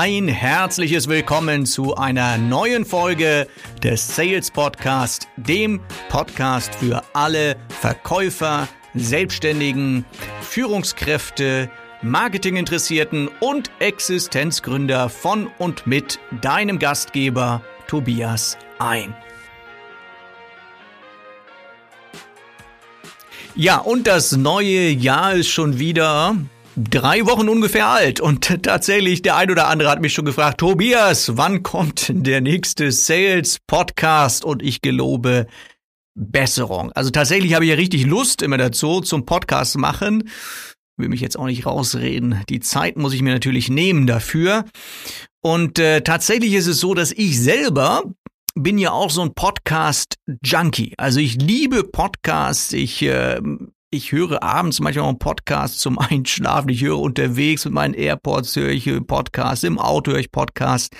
ein herzliches Willkommen zu einer neuen Folge des Sales Podcast, dem Podcast für alle Verkäufer, Selbstständigen, Führungskräfte, Marketinginteressierten und Existenzgründer von und mit deinem Gastgeber Tobias ein. Ja, und das neue Jahr ist schon wieder drei Wochen ungefähr alt und tatsächlich der ein oder andere hat mich schon gefragt, Tobias, wann kommt der nächste Sales Podcast? Und ich gelobe Besserung. Also tatsächlich habe ich ja richtig Lust immer dazu zum Podcast machen. Will mich jetzt auch nicht rausreden. Die Zeit muss ich mir natürlich nehmen dafür. Und äh, tatsächlich ist es so, dass ich selber bin ja auch so ein Podcast-Junkie. Also ich liebe Podcasts. Ich äh, ich höre abends manchmal auch einen Podcast zum Einschlafen. Ich höre unterwegs mit meinen AirPods, höre ich Podcasts, im Auto höre ich Podcasts.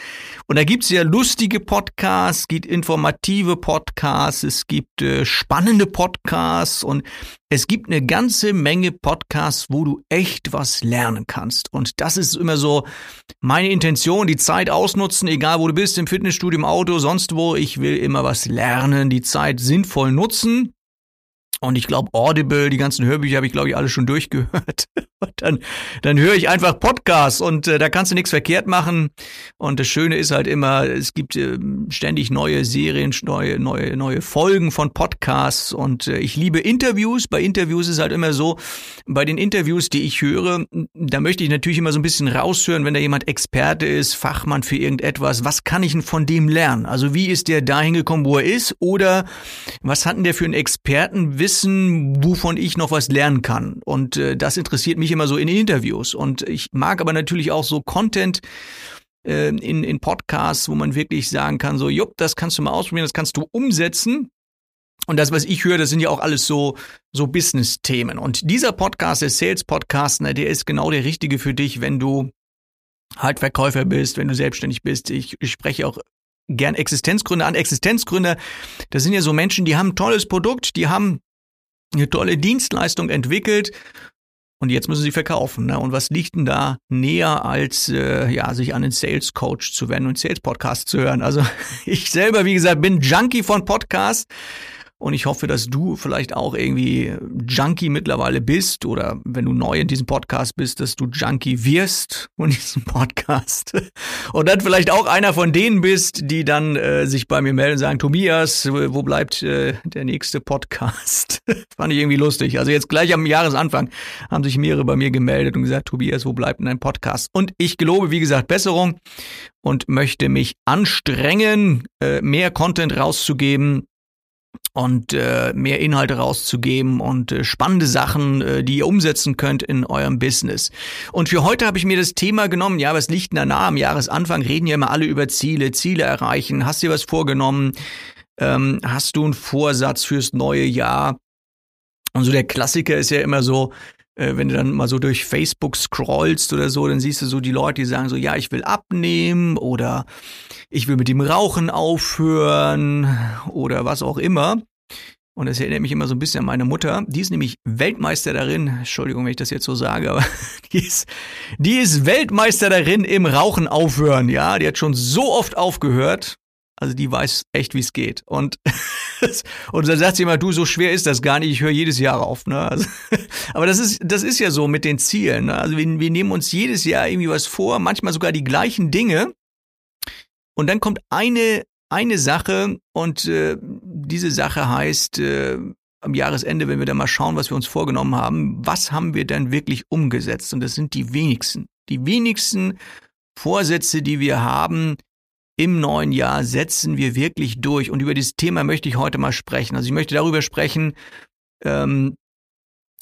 Und da gibt's ja lustige Podcasts, es gibt informative Podcasts, es gibt äh, spannende Podcasts und es gibt eine ganze Menge Podcasts, wo du echt was lernen kannst. Und das ist immer so meine Intention, die Zeit ausnutzen, egal wo du bist, im Fitnessstudio, im Auto, sonst wo. Ich will immer was lernen, die Zeit sinnvoll nutzen. Und ich glaube, Audible, die ganzen Hörbücher habe ich, glaube ich, alle schon durchgehört. Und dann, dann höre ich einfach Podcasts und äh, da kannst du nichts verkehrt machen. Und das Schöne ist halt immer, es gibt äh, ständig neue Serien, neue, neue, neue Folgen von Podcasts. Und äh, ich liebe Interviews. Bei Interviews ist halt immer so, bei den Interviews, die ich höre, da möchte ich natürlich immer so ein bisschen raushören, wenn da jemand Experte ist, Fachmann für irgendetwas, was kann ich denn von dem lernen? Also wie ist der dahin gekommen, wo er ist? Oder was hat denn der für einen Expertenwissen? Wissen, wovon ich noch was lernen kann. Und äh, das interessiert mich immer so in Interviews. Und ich mag aber natürlich auch so Content äh, in, in Podcasts, wo man wirklich sagen kann, so, jupp, das kannst du mal ausprobieren, das kannst du umsetzen. Und das, was ich höre, das sind ja auch alles so, so Business-Themen. Und dieser Podcast, der Sales-Podcast, der ist genau der richtige für dich, wenn du halt Verkäufer bist, wenn du selbstständig bist. Ich, ich spreche auch gern Existenzgründer an. Existenzgründer, das sind ja so Menschen, die haben ein tolles Produkt, die haben eine tolle Dienstleistung entwickelt und jetzt müssen sie verkaufen. Ne? Und was liegt denn da näher, als äh, ja, sich an den Sales Coach zu wenden und Sales Podcast zu hören? Also ich selber, wie gesagt, bin Junkie von Podcasts. Und ich hoffe, dass du vielleicht auch irgendwie Junkie mittlerweile bist oder wenn du neu in diesem Podcast bist, dass du Junkie wirst von diesem Podcast. Und dann vielleicht auch einer von denen bist, die dann äh, sich bei mir melden und sagen, Tobias, wo bleibt äh, der nächste Podcast? Fand ich irgendwie lustig. Also jetzt gleich am Jahresanfang haben sich mehrere bei mir gemeldet und gesagt, Tobias, wo bleibt denn dein Podcast? Und ich gelobe, wie gesagt, Besserung und möchte mich anstrengen, äh, mehr Content rauszugeben und äh, mehr Inhalte rauszugeben und äh, spannende Sachen, äh, die ihr umsetzen könnt in eurem Business. Und für heute habe ich mir das Thema genommen, ja, was liegt denn da nah? Am Jahresanfang reden ja immer alle über Ziele, Ziele erreichen. Hast dir was vorgenommen? Ähm, hast du einen Vorsatz fürs neue Jahr? Und so der Klassiker ist ja immer so, äh, wenn du dann mal so durch Facebook scrollst oder so, dann siehst du so die Leute, die sagen so, ja, ich will abnehmen oder ich will mit dem Rauchen aufhören oder was auch immer. Und das erinnert mich immer so ein bisschen an meine Mutter. Die ist nämlich Weltmeister darin. Entschuldigung, wenn ich das jetzt so sage, aber die ist, die ist Weltmeister darin im Rauchen aufhören. Ja, die hat schon so oft aufgehört. Also die weiß echt, wie es geht. Und, und dann sagt sie immer, du, so schwer ist das gar nicht, ich höre jedes Jahr auf. Ne? Also, aber das ist, das ist ja so mit den Zielen. Ne? Also wir, wir nehmen uns jedes Jahr irgendwie was vor, manchmal sogar die gleichen Dinge. Und dann kommt eine, eine Sache und äh, diese Sache heißt, äh, am Jahresende, wenn wir dann mal schauen, was wir uns vorgenommen haben, was haben wir denn wirklich umgesetzt? Und das sind die wenigsten. Die wenigsten Vorsätze, die wir haben, im neuen Jahr setzen wir wirklich durch. Und über dieses Thema möchte ich heute mal sprechen. Also ich möchte darüber sprechen, ähm,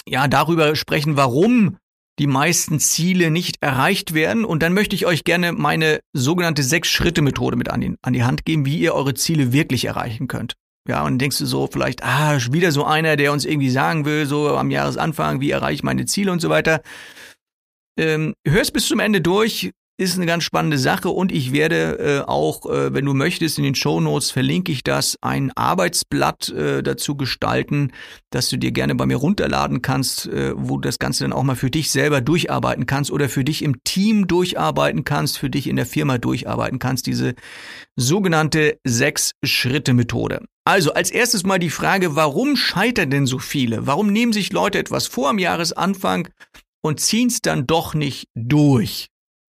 ja, darüber sprechen, warum die meisten Ziele nicht erreicht werden. Und dann möchte ich euch gerne meine sogenannte Sechs-Schritte-Methode mit an die, an die Hand geben, wie ihr eure Ziele wirklich erreichen könnt. Ja, und denkst du so vielleicht, ah, wieder so einer, der uns irgendwie sagen will, so am Jahresanfang, wie erreiche ich meine Ziele und so weiter. Ähm, hörst bis zum Ende durch, ist eine ganz spannende Sache und ich werde äh, auch, äh, wenn du möchtest, in den Show Notes verlinke ich das, ein Arbeitsblatt äh, dazu gestalten, dass du dir gerne bei mir runterladen kannst, äh, wo du das Ganze dann auch mal für dich selber durcharbeiten kannst oder für dich im Team durcharbeiten kannst, für dich in der Firma durcharbeiten kannst, diese sogenannte Sechs-Schritte-Methode. Also als erstes mal die Frage, warum scheitern denn so viele? Warum nehmen sich Leute etwas vor am Jahresanfang und ziehen es dann doch nicht durch?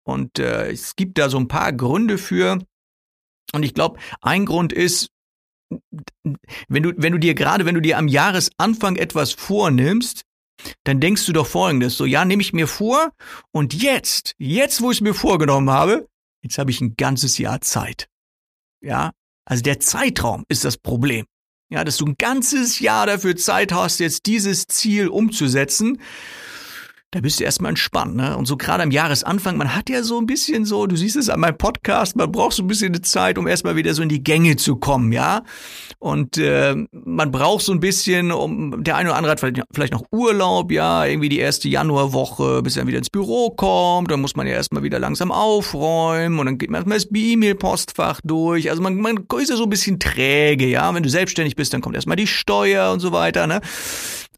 Und äh, es gibt da so ein paar Gründe für. Und ich glaube, ein Grund ist, wenn du, wenn du dir gerade, wenn du dir am Jahresanfang etwas vornimmst, dann denkst du doch folgendes, so ja, nehme ich mir vor und jetzt, jetzt, wo ich es mir vorgenommen habe, jetzt habe ich ein ganzes Jahr Zeit. Ja, also der Zeitraum ist das Problem. Ja, dass du ein ganzes Jahr dafür Zeit hast, jetzt dieses Ziel umzusetzen da bist du erstmal entspannt, ne? Und so gerade am Jahresanfang, man hat ja so ein bisschen so, du siehst es an meinem Podcast, man braucht so ein bisschen Zeit, um erstmal wieder so in die Gänge zu kommen, ja? Und äh, man braucht so ein bisschen, um der eine oder andere hat vielleicht, vielleicht noch Urlaub, ja, irgendwie die erste Januarwoche, bis er wieder ins Büro kommt, dann muss man ja erstmal wieder langsam aufräumen und dann geht man erstmal das E-Mail-Postfach durch. Also man, man ist ja so ein bisschen träge, ja. Wenn du selbstständig bist, dann kommt erstmal die Steuer und so weiter, ne?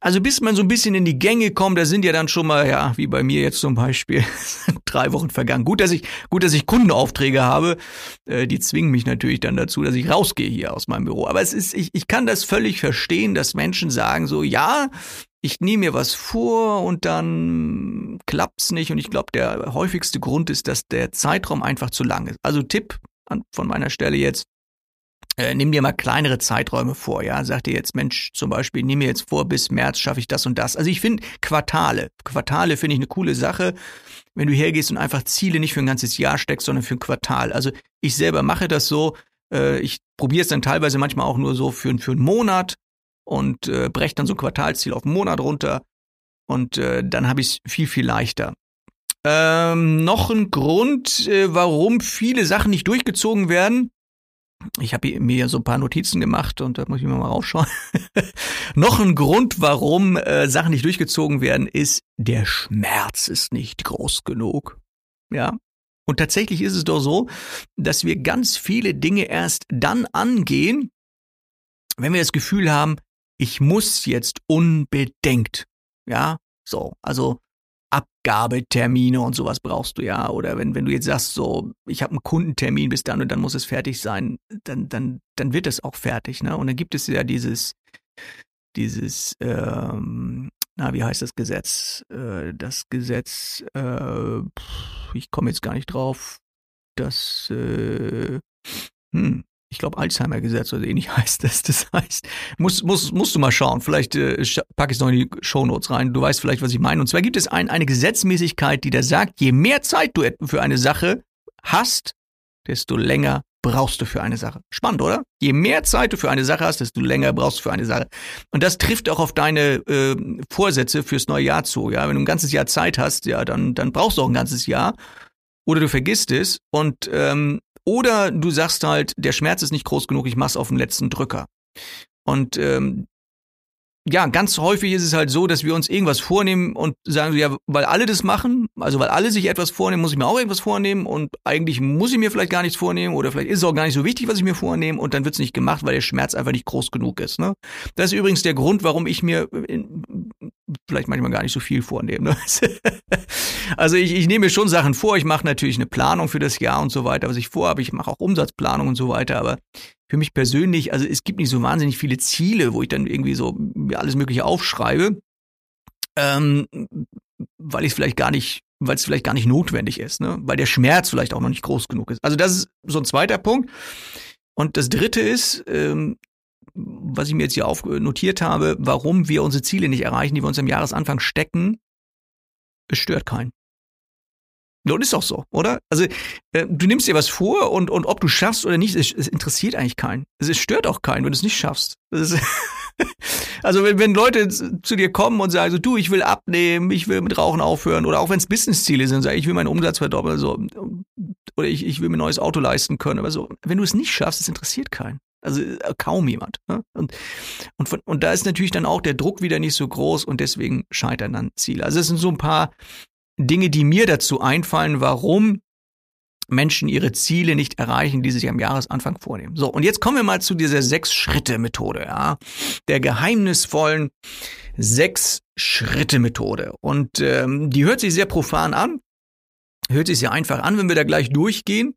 Also bis man so ein bisschen in die Gänge kommt, da sind ja dann schon mal, ja, wie bei mir jetzt zum Beispiel, drei Wochen vergangen. Gut, dass ich, gut, dass ich Kundenaufträge habe. Äh, die zwingen mich natürlich dann dazu, dass ich rausgehe hier aus meinem Büro. Aber es ist, ich, ich kann das völlig verstehen, dass Menschen sagen so, ja, ich nehme mir was vor und dann klappt's nicht. Und ich glaube, der häufigste Grund ist, dass der Zeitraum einfach zu lang ist. Also Tipp von meiner Stelle jetzt, äh, nimm dir mal kleinere Zeiträume vor, ja. Sag dir jetzt, Mensch, zum Beispiel, nimm mir jetzt vor, bis März schaffe ich das und das. Also ich finde Quartale. Quartale finde ich eine coole Sache, wenn du hergehst und einfach Ziele nicht für ein ganzes Jahr steckst, sondern für ein Quartal. Also ich selber mache das so, äh, ich probiere es dann teilweise manchmal auch nur so für, für einen Monat und äh, breche dann so ein Quartalsziel auf einen Monat runter und äh, dann habe ich es viel, viel leichter. Ähm, noch ein Grund, äh, warum viele Sachen nicht durchgezogen werden, ich habe mir so ein paar Notizen gemacht und da muss ich mal rausschauen. Noch ein Grund, warum äh, Sachen nicht durchgezogen werden, ist, der Schmerz ist nicht groß genug. Ja. Und tatsächlich ist es doch so, dass wir ganz viele Dinge erst dann angehen, wenn wir das Gefühl haben, ich muss jetzt unbedingt. Ja, so. Also Abgabetermine und sowas brauchst du ja. Oder wenn, wenn du jetzt sagst, so, ich habe einen Kundentermin bis dann und dann muss es fertig sein, dann, dann, dann wird es auch fertig. Ne? Und dann gibt es ja dieses, dieses, ähm, na, wie heißt das Gesetz? Äh, das Gesetz, äh, ich komme jetzt gar nicht drauf, das, äh, hm, ich glaube, Alzheimer-Gesetz oder ähnlich heißt das. Das heißt, muss, muss, musst du mal schauen. Vielleicht äh, packe ich es noch in die Shownotes rein. Du weißt vielleicht, was ich meine. Und zwar gibt es ein, eine Gesetzmäßigkeit, die da sagt, je mehr Zeit du für eine Sache hast, desto länger brauchst du für eine Sache. Spannend, oder? Je mehr Zeit du für eine Sache hast, desto länger brauchst du für eine Sache. Und das trifft auch auf deine äh, Vorsätze fürs neue Jahr zu. Ja, wenn du ein ganzes Jahr Zeit hast, ja, dann, dann brauchst du auch ein ganzes Jahr. Oder du vergisst es und ähm, oder du sagst halt, der Schmerz ist nicht groß genug, ich mach's auf dem letzten Drücker. Und ähm, ja, ganz häufig ist es halt so, dass wir uns irgendwas vornehmen und sagen so, ja, weil alle das machen, also weil alle sich etwas vornehmen, muss ich mir auch irgendwas vornehmen und eigentlich muss ich mir vielleicht gar nichts vornehmen oder vielleicht ist es auch gar nicht so wichtig, was ich mir vornehme und dann wird's nicht gemacht, weil der Schmerz einfach nicht groß genug ist. Ne? Das ist übrigens der Grund, warum ich mir vielleicht manchmal gar nicht so viel vornehme. Ne? also ich, ich nehme mir schon Sachen vor, ich mache natürlich eine Planung für das Jahr und so weiter, was ich vorhabe, ich mache auch Umsatzplanung und so weiter, aber für mich persönlich, also es gibt nicht so wahnsinnig viele Ziele, wo ich dann irgendwie so alles Mögliche aufschreibe, ähm, weil ich es vielleicht gar nicht, weil es vielleicht gar nicht notwendig ist, ne? weil der Schmerz vielleicht auch noch nicht groß genug ist. Also das ist so ein zweiter Punkt. Und das dritte ist, ähm, was ich mir jetzt hier auf notiert habe, warum wir unsere Ziele nicht erreichen, die wir uns am Jahresanfang stecken, es stört keinen. Und ist auch so, oder? Also äh, du nimmst dir was vor und, und ob du schaffst oder nicht, es, es interessiert eigentlich keinen. Es, stört auch keinen, wenn du es nicht schaffst. Ist, also wenn, wenn Leute zu dir kommen und sagen so, du, ich will abnehmen, ich will mit Rauchen aufhören oder auch wenn es Businessziele sind, sagen, ich will meinen Umsatz verdoppeln so, oder ich, ich will mir ein neues Auto leisten können. Aber so, wenn du es nicht schaffst, es interessiert keinen. Also äh, kaum jemand. Ne? Und, und, von, und da ist natürlich dann auch der Druck wieder nicht so groß und deswegen scheitern dann Ziele. Also es sind so ein paar Dinge, die mir dazu einfallen, warum Menschen ihre Ziele nicht erreichen, die sie sich am Jahresanfang vornehmen. So, und jetzt kommen wir mal zu dieser Sechs-Schritte-Methode, ja. Der geheimnisvollen Sechs-Schritte-Methode. Und ähm, die hört sich sehr profan an, hört sich sehr einfach an, wenn wir da gleich durchgehen.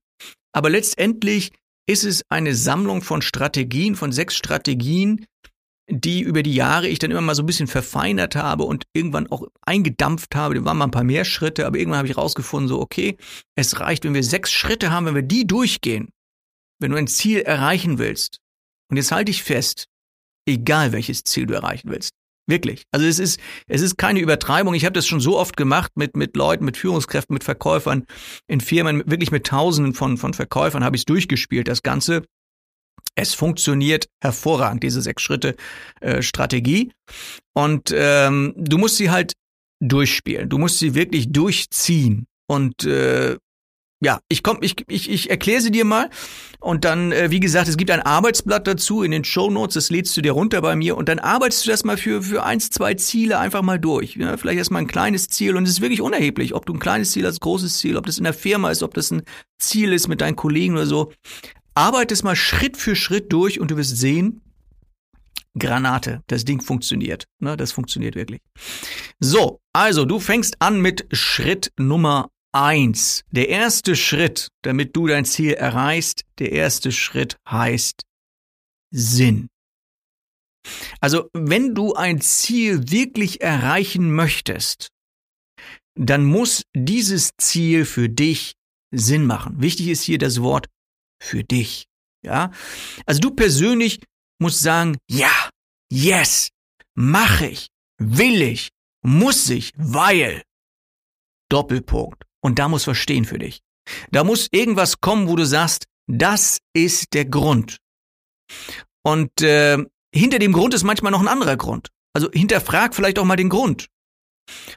Aber letztendlich ist es eine Sammlung von Strategien, von sechs Strategien, die über die Jahre ich dann immer mal so ein bisschen verfeinert habe und irgendwann auch eingedampft habe. Da waren mal ein paar mehr Schritte, aber irgendwann habe ich rausgefunden, so okay, es reicht, wenn wir sechs Schritte haben, wenn wir die durchgehen, wenn du ein Ziel erreichen willst. Und jetzt halte ich fest, egal welches Ziel du erreichen willst. Wirklich. Also es ist, es ist keine Übertreibung. Ich habe das schon so oft gemacht mit, mit Leuten, mit Führungskräften, mit Verkäufern in Firmen, wirklich mit Tausenden von, von Verkäufern habe ich es durchgespielt, das Ganze. Es funktioniert hervorragend, diese Sechs-Schritte-Strategie. Äh, und ähm, du musst sie halt durchspielen. Du musst sie wirklich durchziehen. Und äh, ja, ich komm, ich, ich, ich erkläre sie dir mal. Und dann, äh, wie gesagt, es gibt ein Arbeitsblatt dazu in den Show Notes, das lädst du dir runter bei mir und dann arbeitest du das mal für, für eins, zwei Ziele einfach mal durch. Ja, vielleicht erstmal ein kleines Ziel und es ist wirklich unerheblich, ob du ein kleines Ziel hast, großes Ziel, ob das in der Firma ist, ob das ein Ziel ist mit deinen Kollegen oder so. Arbeite es mal Schritt für Schritt durch und du wirst sehen, Granate, das Ding funktioniert. Ne, das funktioniert wirklich. So, also du fängst an mit Schritt Nummer eins. Der erste Schritt, damit du dein Ziel erreichst, der erste Schritt heißt Sinn. Also, wenn du ein Ziel wirklich erreichen möchtest, dann muss dieses Ziel für dich Sinn machen. Wichtig ist hier das Wort für dich. Ja? Also du persönlich musst sagen, ja, yes, mache ich, will ich, muss ich, weil. Doppelpunkt. Und da muss was stehen für dich. Da muss irgendwas kommen, wo du sagst, das ist der Grund. Und äh, hinter dem Grund ist manchmal noch ein anderer Grund. Also hinterfrag vielleicht auch mal den Grund.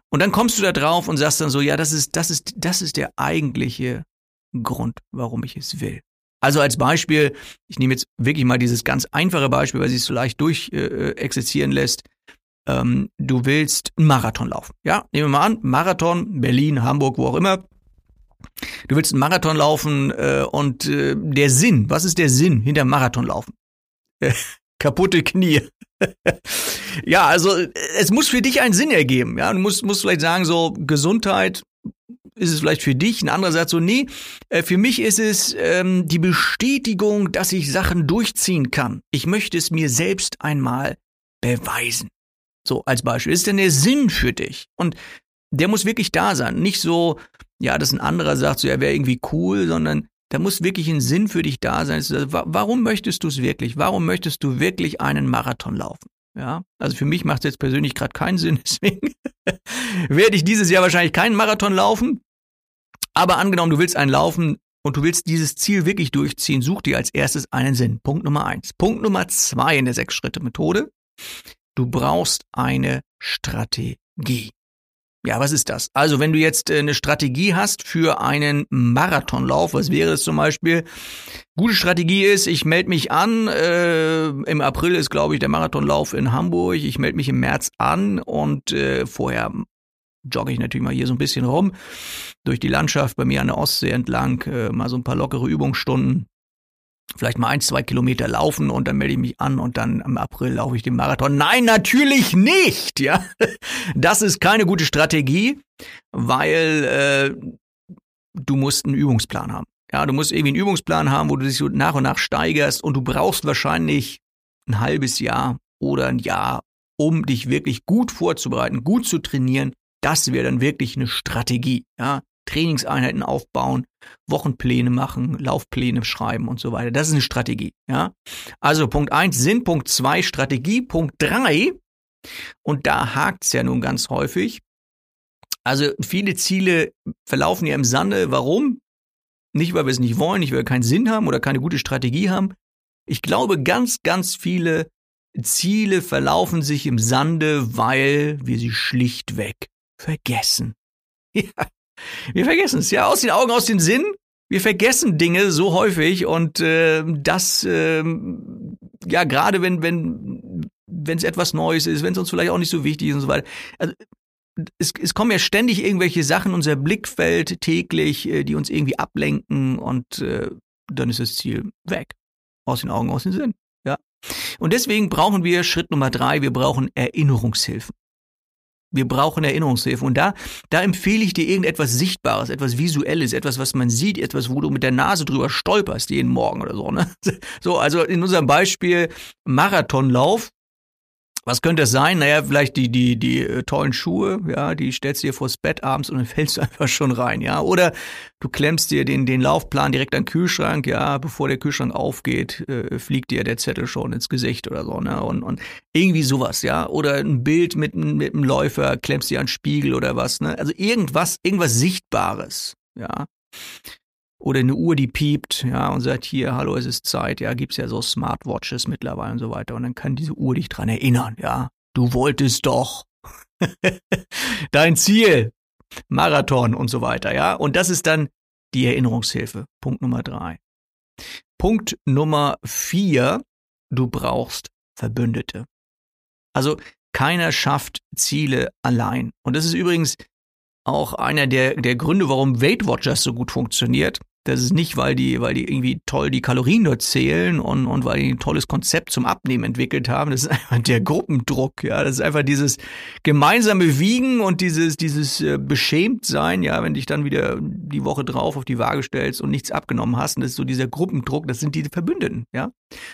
Und dann kommst du da drauf und sagst dann so, ja, das ist, das ist, das ist der eigentliche Grund, warum ich es will. Also als Beispiel, ich nehme jetzt wirklich mal dieses ganz einfache Beispiel, weil sich es so leicht durchexerzieren äh, lässt. Ähm, du willst einen Marathon laufen. Ja, nehmen wir mal an, Marathon, Berlin, Hamburg, wo auch immer. Du willst einen Marathon laufen äh, und äh, der Sinn, was ist der Sinn hinter Marathonlaufen? Äh, kaputte Knie. ja, also es muss für dich einen Sinn ergeben. Ja, du musst, musst vielleicht sagen, so Gesundheit, ist es vielleicht für dich, ein anderer sagt so, nee, äh, für mich ist es ähm, die Bestätigung, dass ich Sachen durchziehen kann. Ich möchte es mir selbst einmal beweisen. So als Beispiel. Ist denn der Sinn für dich? Und der muss wirklich da sein. Nicht so, ja, dass ein anderer sagt, so, er wäre irgendwie cool, sondern da muss wirklich ein Sinn für dich da sein. Warum möchtest du es wirklich? Warum möchtest du wirklich einen Marathon laufen? Ja, also für mich macht es jetzt persönlich gerade keinen Sinn, deswegen werde ich dieses Jahr wahrscheinlich keinen Marathon laufen. Aber angenommen, du willst einen laufen und du willst dieses Ziel wirklich durchziehen, such dir als erstes einen Sinn. Punkt Nummer eins. Punkt Nummer zwei in der Sechs-Schritte-Methode. Du brauchst eine Strategie. Ja, was ist das? Also, wenn du jetzt äh, eine Strategie hast für einen Marathonlauf, was wäre es zum Beispiel? Gute Strategie ist, ich melde mich an. Äh, Im April ist, glaube ich, der Marathonlauf in Hamburg. Ich melde mich im März an und äh, vorher jogge ich natürlich mal hier so ein bisschen rum durch die Landschaft bei mir an der Ostsee entlang, äh, mal so ein paar lockere Übungsstunden, vielleicht mal ein, zwei Kilometer laufen und dann melde ich mich an und dann im April laufe ich den Marathon. Nein, natürlich nicht, ja. Das ist keine gute Strategie, weil äh, du musst einen Übungsplan haben. Ja, du musst irgendwie einen Übungsplan haben, wo du dich so nach und nach steigerst und du brauchst wahrscheinlich ein halbes Jahr oder ein Jahr, um dich wirklich gut vorzubereiten, gut zu trainieren das wäre dann wirklich eine Strategie. Ja? Trainingseinheiten aufbauen, Wochenpläne machen, Laufpläne schreiben und so weiter. Das ist eine Strategie. Ja? Also Punkt eins Sinn, Punkt zwei Strategie, Punkt drei und da hakt's ja nun ganz häufig. Also viele Ziele verlaufen ja im Sande. Warum? Nicht, weil wir es nicht wollen, nicht, weil wir keinen Sinn haben oder keine gute Strategie haben. Ich glaube, ganz, ganz viele Ziele verlaufen sich im Sande, weil wir sie schlichtweg vergessen. Ja, wir vergessen es. Ja, aus den Augen, aus den Sinn. Wir vergessen Dinge so häufig und äh, das, äh, ja, gerade wenn, wenn, wenn es etwas Neues ist, wenn es uns vielleicht auch nicht so wichtig ist und so weiter. Also, es, es kommen ja ständig irgendwelche Sachen unser Blickfeld täglich, äh, die uns irgendwie ablenken und äh, dann ist das Ziel weg. Aus den Augen, aus den Sinn. Ja. Und deswegen brauchen wir Schritt Nummer drei, wir brauchen Erinnerungshilfen. Wir brauchen Erinnerungshilfen. Und da, da empfehle ich dir irgendetwas Sichtbares, etwas Visuelles, etwas, was man sieht, etwas, wo du mit der Nase drüber stolperst jeden Morgen oder so. Ne? So, also in unserem Beispiel Marathonlauf was könnte es sein? Naja, vielleicht die, die, die äh, tollen Schuhe, ja, die stellst du dir vors Bett abends und dann fällst du einfach schon rein, ja. Oder du klemmst dir den, den Laufplan direkt an den Kühlschrank, ja, bevor der Kühlschrank aufgeht, äh, fliegt dir der Zettel schon ins Gesicht oder so, ne? Und, und irgendwie sowas, ja. Oder ein Bild mit, mit einem Läufer, klemmst dir an den Spiegel oder was, ne? Also irgendwas, irgendwas Sichtbares, ja oder eine Uhr, die piept, ja, und sagt hier, hallo, es ist Zeit, ja, gibt's ja so Smartwatches mittlerweile und so weiter. Und dann kann diese Uhr dich dran erinnern, ja. Du wolltest doch. Dein Ziel. Marathon und so weiter, ja. Und das ist dann die Erinnerungshilfe. Punkt Nummer drei. Punkt Nummer vier. Du brauchst Verbündete. Also keiner schafft Ziele allein. Und das ist übrigens auch einer der, der Gründe, warum Weight Watchers so gut funktioniert. Das ist nicht, weil die, weil die irgendwie toll die Kalorien dort zählen und, und weil die ein tolles Konzept zum Abnehmen entwickelt haben. Das ist einfach der Gruppendruck, ja. Das ist einfach dieses gemeinsame Wiegen und dieses, dieses äh, Beschämtsein, ja, wenn dich dann wieder die Woche drauf auf die Waage stellst und nichts abgenommen hast. Und das ist so dieser Gruppendruck, das sind die Verbündeten, ja.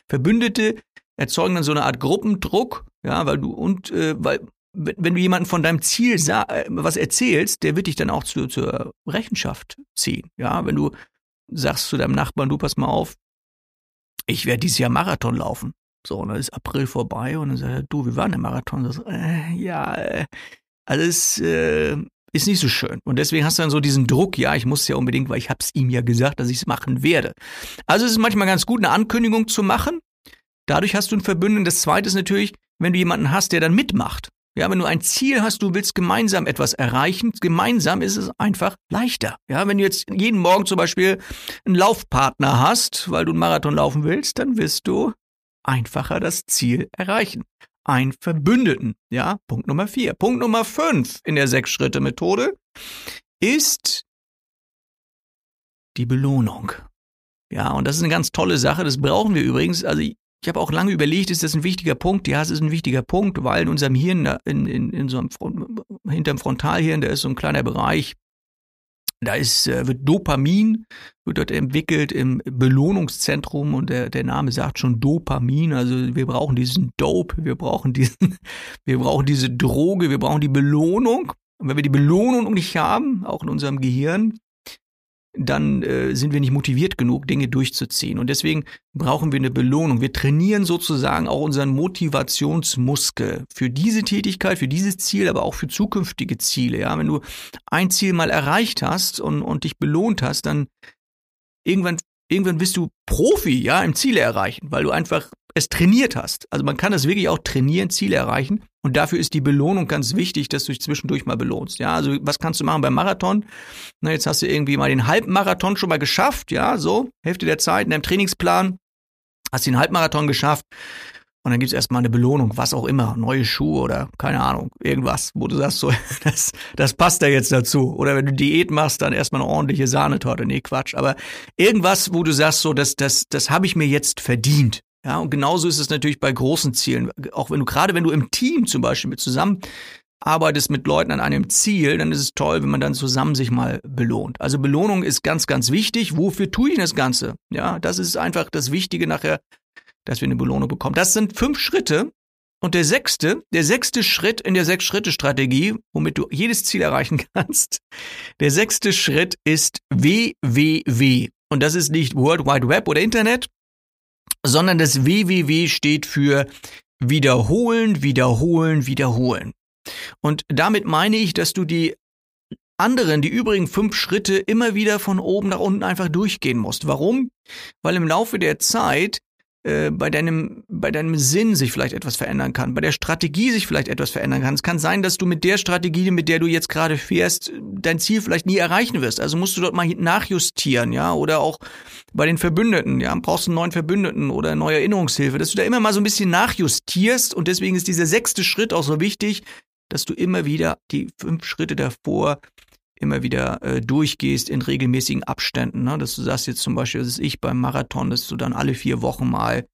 Verbündete erzeugen dann so eine Art Gruppendruck, ja, weil du und äh, weil wenn du jemanden von deinem Ziel äh, was erzählst, der wird dich dann auch zu, zur Rechenschaft ziehen. Ja, wenn du sagst zu deinem Nachbarn, du pass mal auf, ich werde dieses Jahr Marathon laufen. So, und dann ist April vorbei und dann sagt er, du, wir waren im Marathon. So, äh, ja, äh, alles äh, ist nicht so schön. Und deswegen hast du dann so diesen Druck, ja, ich muss es ja unbedingt, weil ich hab's ihm ja gesagt, dass ich es machen werde. Also es ist manchmal ganz gut, eine Ankündigung zu machen. Dadurch hast du ein Verbündeten. Das zweite ist natürlich, wenn du jemanden hast, der dann mitmacht. Ja, wenn du ein Ziel hast, du willst gemeinsam etwas erreichen, gemeinsam ist es einfach leichter. Ja, wenn du jetzt jeden Morgen zum Beispiel einen Laufpartner hast, weil du einen Marathon laufen willst, dann wirst du einfacher das Ziel erreichen. Ein Verbündeten. Ja, Punkt Nummer vier. Punkt Nummer fünf in der Sechs-Schritte-Methode ist die Belohnung. Ja, und das ist eine ganz tolle Sache. Das brauchen wir übrigens. Also ich habe auch lange überlegt, ist das ein wichtiger Punkt? Ja, es ist ein wichtiger Punkt, weil in unserem Hirn, in, in, in so einem hinterm Frontalhirn, da ist so ein kleiner Bereich, da ist, äh, wird Dopamin, wird dort entwickelt im Belohnungszentrum und der, der Name sagt schon Dopamin. Also wir brauchen diesen Dope, wir brauchen diesen, wir brauchen diese Droge, wir brauchen die Belohnung. Und wenn wir die Belohnung nicht haben, auch in unserem Gehirn, dann äh, sind wir nicht motiviert genug, Dinge durchzuziehen. Und deswegen brauchen wir eine Belohnung. Wir trainieren sozusagen auch unseren Motivationsmuskel für diese Tätigkeit, für dieses Ziel, aber auch für zukünftige Ziele. Ja, wenn du ein Ziel mal erreicht hast und, und dich belohnt hast, dann irgendwann irgendwann bist du Profi, ja, im Ziele erreichen, weil du einfach es trainiert hast. Also man kann das wirklich auch trainieren, Ziele erreichen. Und dafür ist die Belohnung ganz wichtig, dass du dich zwischendurch mal belohnst. Ja, also was kannst du machen beim Marathon? Na, jetzt hast du irgendwie mal den Halbmarathon schon mal geschafft, ja, so, Hälfte der Zeit in deinem Trainingsplan, hast den Halbmarathon geschafft. Und dann gibt's erstmal eine Belohnung, was auch immer, neue Schuhe oder keine Ahnung, irgendwas, wo du sagst, so, das, das passt da jetzt dazu. Oder wenn du Diät machst, dann erstmal eine ordentliche Sahnetorte. Nee, Quatsch. Aber irgendwas, wo du sagst, so, das, das, das habe ich mir jetzt verdient. Ja, und genauso ist es natürlich bei großen Zielen. Auch wenn du, gerade wenn du im Team zum Beispiel mit zusammen arbeitest mit Leuten an einem Ziel, dann ist es toll, wenn man dann zusammen sich mal belohnt. Also Belohnung ist ganz, ganz wichtig. Wofür tue ich das Ganze? Ja, das ist einfach das Wichtige nachher, dass wir eine Belohnung bekommen. Das sind fünf Schritte. Und der sechste, der sechste Schritt in der Sechs-Schritte-Strategie, womit du jedes Ziel erreichen kannst, der sechste Schritt ist WWW. Und das ist nicht World Wide Web oder Internet, sondern das WWW steht für wiederholen, wiederholen, wiederholen. Und damit meine ich, dass du die anderen, die übrigen fünf Schritte immer wieder von oben nach unten einfach durchgehen musst. Warum? Weil im Laufe der Zeit äh, bei deinem, bei deinem Sinn sich vielleicht etwas verändern kann, bei der Strategie sich vielleicht etwas verändern kann. Es kann sein, dass du mit der Strategie, mit der du jetzt gerade fährst, dein Ziel vielleicht nie erreichen wirst. Also musst du dort mal nachjustieren, ja, oder auch bei den Verbündeten, ja, brauchst du einen neuen Verbündeten oder neue Erinnerungshilfe, dass du da immer mal so ein bisschen nachjustierst und deswegen ist dieser sechste Schritt auch so wichtig, dass du immer wieder die fünf Schritte davor immer wieder äh, durchgehst in regelmäßigen Abständen. Ne? Dass du sagst jetzt zum Beispiel, das ist ich beim Marathon, dass du dann alle vier Wochen mal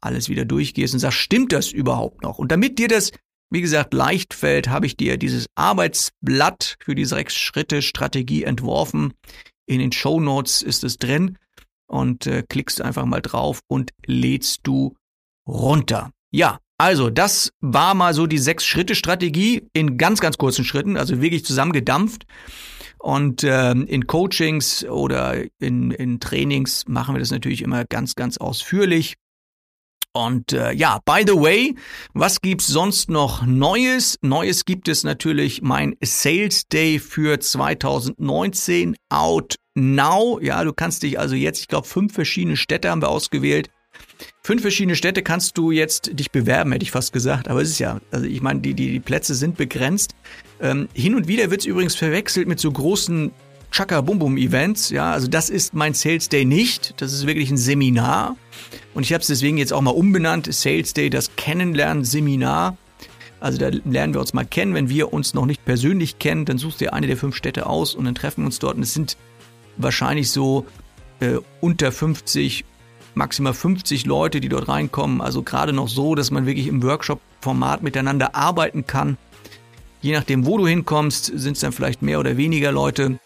alles wieder durchgehst und sagst, stimmt das überhaupt noch? Und damit dir das, wie gesagt, leicht fällt, habe ich dir dieses Arbeitsblatt für die sechs Schritte Strategie entworfen. In den Show Notes ist es drin und äh, klickst einfach mal drauf und lädst du runter. Ja, also, das war mal so die Sechs-Schritte-Strategie in ganz, ganz kurzen Schritten, also wirklich zusammengedampft. Und ähm, in Coachings oder in, in Trainings machen wir das natürlich immer ganz, ganz ausführlich. Und äh, ja, by the way, was gibt's sonst noch Neues? Neues gibt es natürlich mein Sales Day für 2019 out now. Ja, du kannst dich also jetzt, ich glaube, fünf verschiedene Städte haben wir ausgewählt. Fünf verschiedene Städte kannst du jetzt dich bewerben, hätte ich fast gesagt. Aber es ist ja, also ich meine, die, die, die Plätze sind begrenzt. Ähm, hin und wieder wird es übrigens verwechselt mit so großen Chaka Bum Bum Events. Ja, also das ist mein Sales Day nicht. Das ist wirklich ein Seminar. Und ich habe es deswegen jetzt auch mal umbenannt. Sales Day, das Kennenlernen-Seminar. Also da lernen wir uns mal kennen. Wenn wir uns noch nicht persönlich kennen, dann suchst du dir eine der fünf Städte aus und dann treffen wir uns dort. Und es sind wahrscheinlich so äh, unter 50 maximal 50 Leute, die dort reinkommen. Also gerade noch so, dass man wirklich im Workshop-Format miteinander arbeiten kann. Je nachdem, wo du hinkommst, sind es dann vielleicht mehr oder weniger Leute,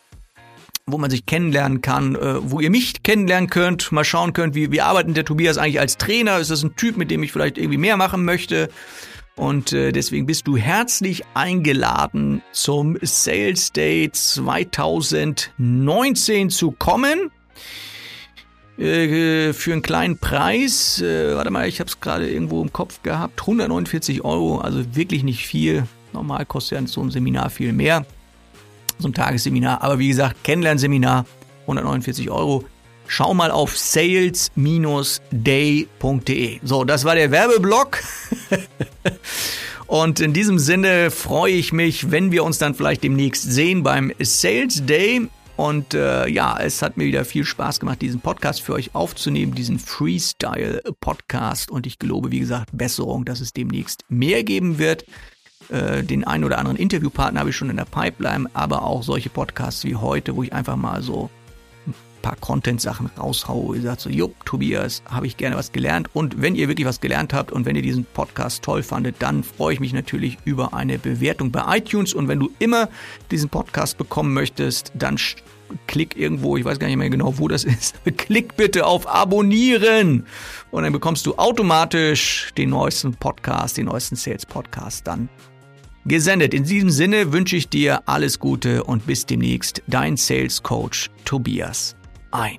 wo man sich kennenlernen kann, äh, wo ihr mich kennenlernen könnt, mal schauen könnt, wie, wie arbeitet der Tobias eigentlich als Trainer? Ist das ein Typ, mit dem ich vielleicht irgendwie mehr machen möchte? Und äh, deswegen bist du herzlich eingeladen, zum Sales Day 2019 zu kommen. Äh, für einen kleinen Preis, äh, warte mal, ich habe es gerade irgendwo im Kopf gehabt, 149 Euro, also wirklich nicht viel. Normal kostet ja so ein Seminar viel mehr, so ein Tagesseminar. Aber wie gesagt, Kennenlernseminar, 149 Euro. Schau mal auf sales-day.de. So, das war der Werbeblock. Und in diesem Sinne freue ich mich, wenn wir uns dann vielleicht demnächst sehen beim Sales Day. Und äh, ja, es hat mir wieder viel Spaß gemacht, diesen Podcast für euch aufzunehmen, diesen Freestyle-Podcast. Und ich glaube, wie gesagt, Besserung, dass es demnächst mehr geben wird. Äh, den einen oder anderen Interviewpartner habe ich schon in der Pipeline, aber auch solche Podcasts wie heute, wo ich einfach mal so paar Content-Sachen raushaue. Ihr sagt so, jupp, Tobias, habe ich gerne was gelernt. Und wenn ihr wirklich was gelernt habt und wenn ihr diesen Podcast toll fandet, dann freue ich mich natürlich über eine Bewertung bei iTunes. Und wenn du immer diesen Podcast bekommen möchtest, dann klick irgendwo, ich weiß gar nicht mehr genau, wo das ist, klick bitte auf Abonnieren. Und dann bekommst du automatisch den neuesten Podcast, den neuesten Sales-Podcast dann gesendet. In diesem Sinne wünsche ich dir alles Gute und bis demnächst, dein Sales Coach Tobias ein.